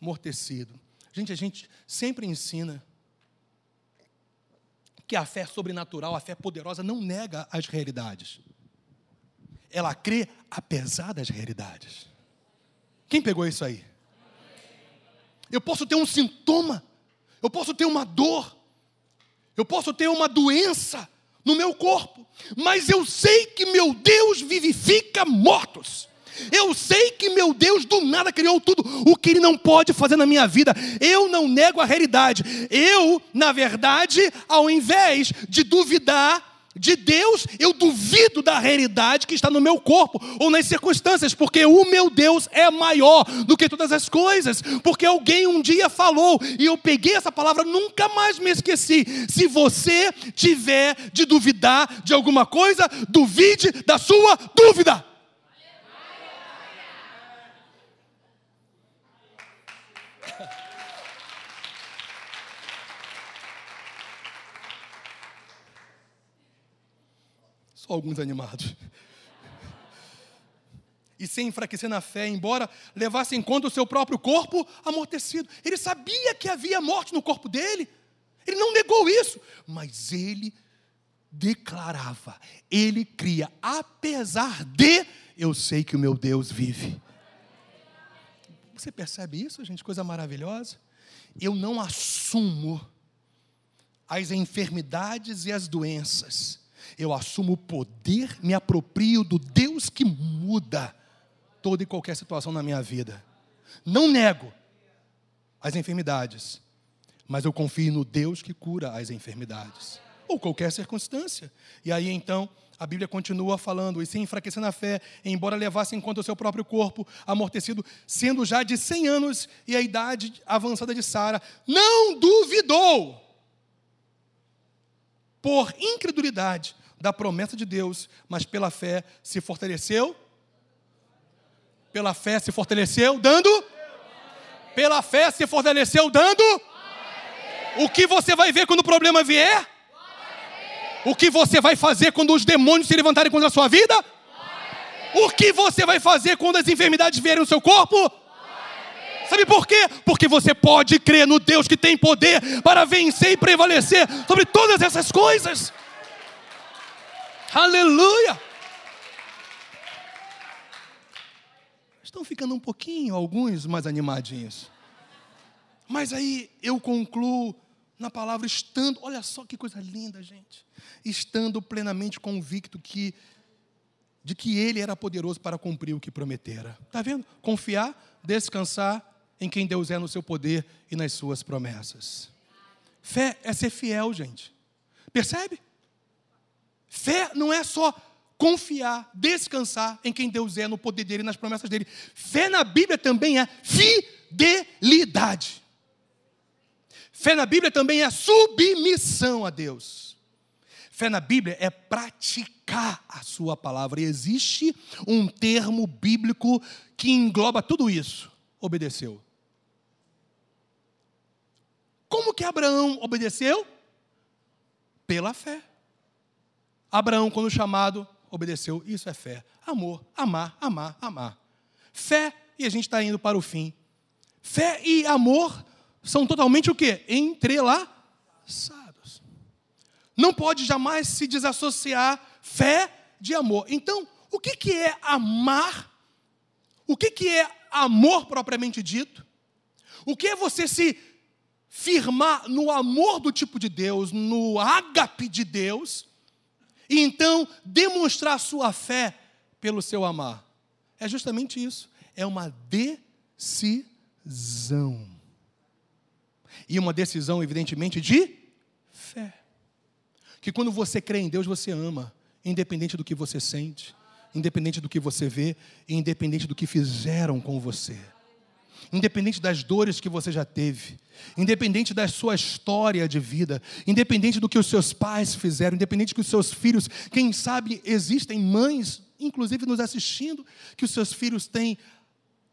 amortecido. Gente, a gente sempre ensina que a fé sobrenatural, a fé poderosa, não nega as realidades ela crê apesar das realidades. Quem pegou isso aí? Eu posso ter um sintoma, eu posso ter uma dor, eu posso ter uma doença no meu corpo, mas eu sei que meu Deus vivifica mortos. Eu sei que meu Deus do nada criou tudo o que Ele não pode fazer na minha vida. Eu não nego a realidade. Eu, na verdade, ao invés de duvidar, de Deus, eu duvido da realidade que está no meu corpo ou nas circunstâncias, porque o meu Deus é maior do que todas as coisas. Porque alguém um dia falou e eu peguei essa palavra, nunca mais me esqueci. Se você tiver de duvidar de alguma coisa, duvide da sua dúvida. Só alguns animados. E sem enfraquecer na fé, embora levasse em conta o seu próprio corpo amortecido. Ele sabia que havia morte no corpo dele. Ele não negou isso. Mas ele declarava, ele cria, apesar de eu sei que o meu Deus vive. Você percebe isso, gente? Coisa maravilhosa. Eu não assumo as enfermidades e as doenças eu assumo o poder, me aproprio do Deus que muda toda e qualquer situação na minha vida. Não nego as enfermidades, mas eu confio no Deus que cura as enfermidades, ou qualquer circunstância. E aí então, a Bíblia continua falando, e sem enfraquecer na fé, embora levasse em conta o seu próprio corpo amortecido, sendo já de 100 anos e a idade avançada de Sara, não duvidou, por incredulidade, da promessa de Deus, mas pela fé se fortaleceu. Pela fé se fortaleceu dando. Pela fé se fortaleceu dando. O que você vai ver quando o problema vier? O que você vai fazer quando os demônios se levantarem contra a sua vida? O que você vai fazer quando as enfermidades vierem no seu corpo? Sabe por quê? Porque você pode crer no Deus que tem poder para vencer e prevalecer sobre todas essas coisas. Aleluia! Estão ficando um pouquinho, alguns mais animadinhos. Mas aí eu concluo na palavra estando, olha só que coisa linda, gente. Estando plenamente convicto que de que ele era poderoso para cumprir o que prometera. Tá vendo? Confiar, descansar em quem Deus é no seu poder e nas suas promessas. Fé é ser fiel, gente. Percebe? Fé não é só confiar, descansar em quem Deus é, no poder dele, nas promessas dele. Fé na Bíblia também é fidelidade. Fé na Bíblia também é submissão a Deus. Fé na Bíblia é praticar a sua palavra. E existe um termo bíblico que engloba tudo isso. Obedeceu. Como que Abraão obedeceu? Pela fé. Abraão, quando chamado, obedeceu. Isso é fé. Amor, amar, amar, amar. Fé, e a gente está indo para o fim. Fé e amor são totalmente o quê? Entrelaçados. Não pode jamais se desassociar fé de amor. Então, o que, que é amar? O que, que é amor propriamente dito? O que é você se firmar no amor do tipo de Deus, no ágape de Deus? e então demonstrar sua fé pelo seu amar. É justamente isso. É uma decisão. E uma decisão, evidentemente, de fé. Que quando você crê em Deus, você ama, independente do que você sente, independente do que você vê, independente do que fizeram com você independente das dores que você já teve, independente da sua história de vida, independente do que os seus pais fizeram, independente que os seus filhos, quem sabe existem mães, inclusive nos assistindo, que os seus filhos têm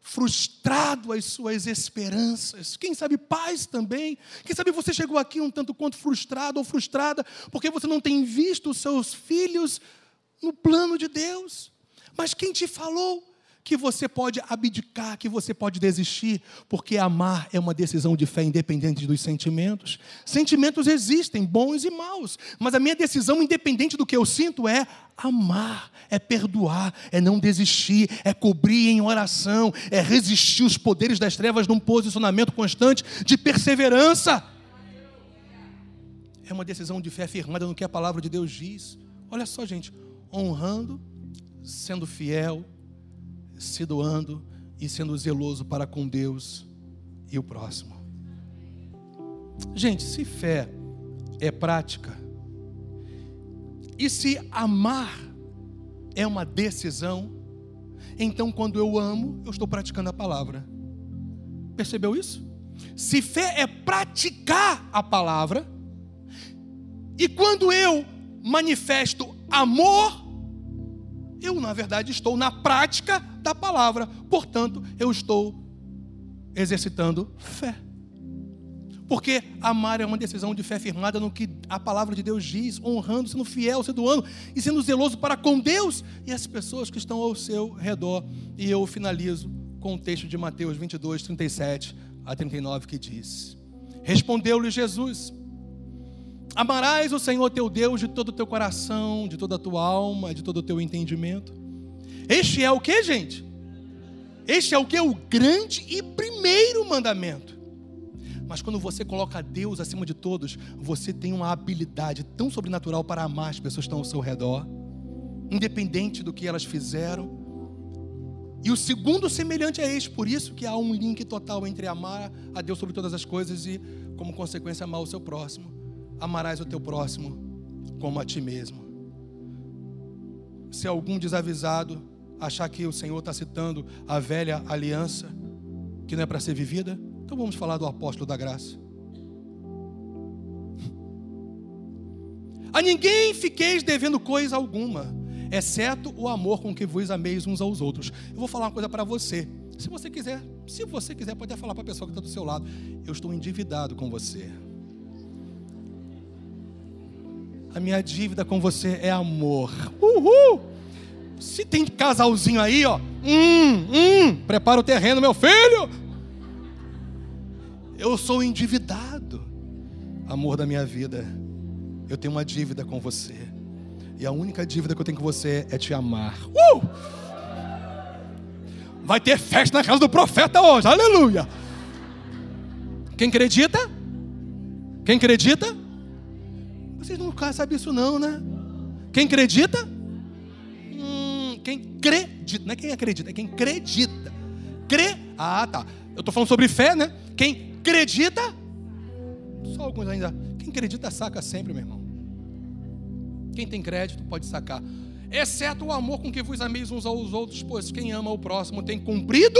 frustrado as suas esperanças. Quem sabe pais também. Quem sabe você chegou aqui um tanto quanto frustrado ou frustrada porque você não tem visto os seus filhos no plano de Deus. Mas quem te falou que você pode abdicar, que você pode desistir, porque amar é uma decisão de fé independente dos sentimentos. Sentimentos existem, bons e maus, mas a minha decisão, independente do que eu sinto, é amar, é perdoar, é não desistir, é cobrir em oração, é resistir os poderes das trevas num posicionamento constante de perseverança. É uma decisão de fé firmada no que a palavra de Deus diz. Olha só, gente, honrando, sendo fiel, se doando e sendo zeloso para com Deus e o próximo. Gente, se fé é prática, E se amar é uma decisão, então quando eu amo, eu estou praticando a palavra. Percebeu isso? Se fé é praticar a palavra, e quando eu manifesto amor, eu na verdade estou na prática da palavra, portanto, eu estou exercitando fé. Porque amar é uma decisão de fé firmada no que a palavra de Deus diz, honrando, sendo fiel, sendo ano e sendo zeloso para com Deus e as pessoas que estão ao seu redor. E eu finalizo com o texto de Mateus 22, 37 a 39 que diz: Respondeu-lhe Jesus: Amarás o Senhor teu Deus de todo o teu coração, de toda a tua alma, de todo o teu entendimento. Este é o que, gente? Este é o que? O grande e primeiro mandamento. Mas quando você coloca Deus acima de todos, você tem uma habilidade tão sobrenatural para amar as pessoas que estão ao seu redor, independente do que elas fizeram. E o segundo semelhante a este, por isso que há um link total entre amar a Deus sobre todas as coisas e, como consequência, amar o seu próximo. Amarás o teu próximo como a ti mesmo. Se algum desavisado achar que o Senhor está citando a velha aliança, que não é para ser vivida, então vamos falar do apóstolo da graça. A ninguém fiqueis devendo coisa alguma, exceto o amor com que vos ameis uns aos outros. Eu vou falar uma coisa para você. Se você quiser, se você quiser, pode falar para a pessoa que está do seu lado. Eu estou endividado com você. A minha dívida com você é amor. Uhul! Se tem casalzinho aí, ó, hum, hum, prepara o terreno, meu filho. Eu sou endividado. Amor da minha vida, eu tenho uma dívida com você. E a única dívida que eu tenho com você é te amar. Uh! Vai ter festa na casa do profeta hoje, aleluia. Quem acredita? Quem acredita? Vocês não sabem isso não, né? Quem acredita? Hum, quem acredita, não é quem acredita, é quem acredita. Crê, ah tá. Eu estou falando sobre fé, né? Quem acredita, só alguns ainda. Quem acredita saca sempre, meu irmão. Quem tem crédito pode sacar. Exceto o amor com que vos ameis uns aos outros, pois quem ama o próximo tem cumprido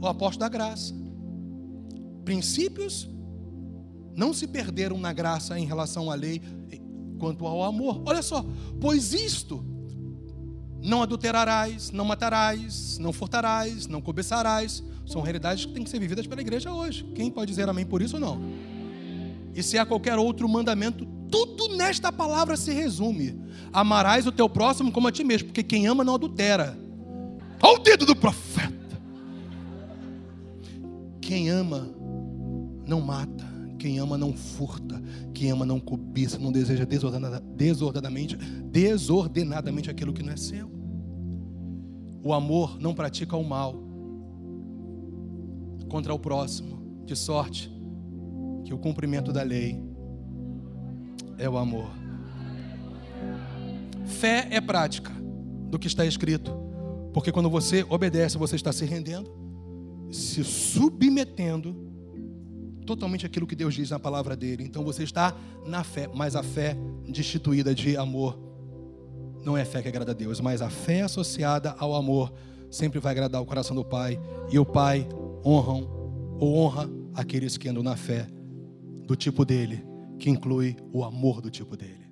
o apóstolo da graça. Princípios não se perderam na graça em relação à lei quanto ao amor. Olha só, pois isto não adulterarás, não matarás, não furtarás, não cobiçarás, são realidades que têm que ser vividas pela igreja hoje. Quem pode dizer amém por isso ou não? E se há qualquer outro mandamento, tudo nesta palavra se resume: amarás o teu próximo como a ti mesmo, porque quem ama não adultera. Olha o dedo do profeta. Quem ama não mata, quem ama não furta, quem ama não cobiça, não deseja desordenadamente, desordenadamente aquilo que não é seu. O amor não pratica o mal, contra o próximo, de sorte que o cumprimento da lei é o amor. Fé é prática do que está escrito, porque quando você obedece, você está se rendendo, se submetendo totalmente aquilo que Deus diz na palavra dele. Então você está na fé, mas a fé destituída de amor não é fé que agrada a Deus, mas a fé associada ao amor sempre vai agradar o coração do Pai, e o Pai honram ou honra aqueles que andam na fé do tipo dele, que inclui o amor do tipo dele.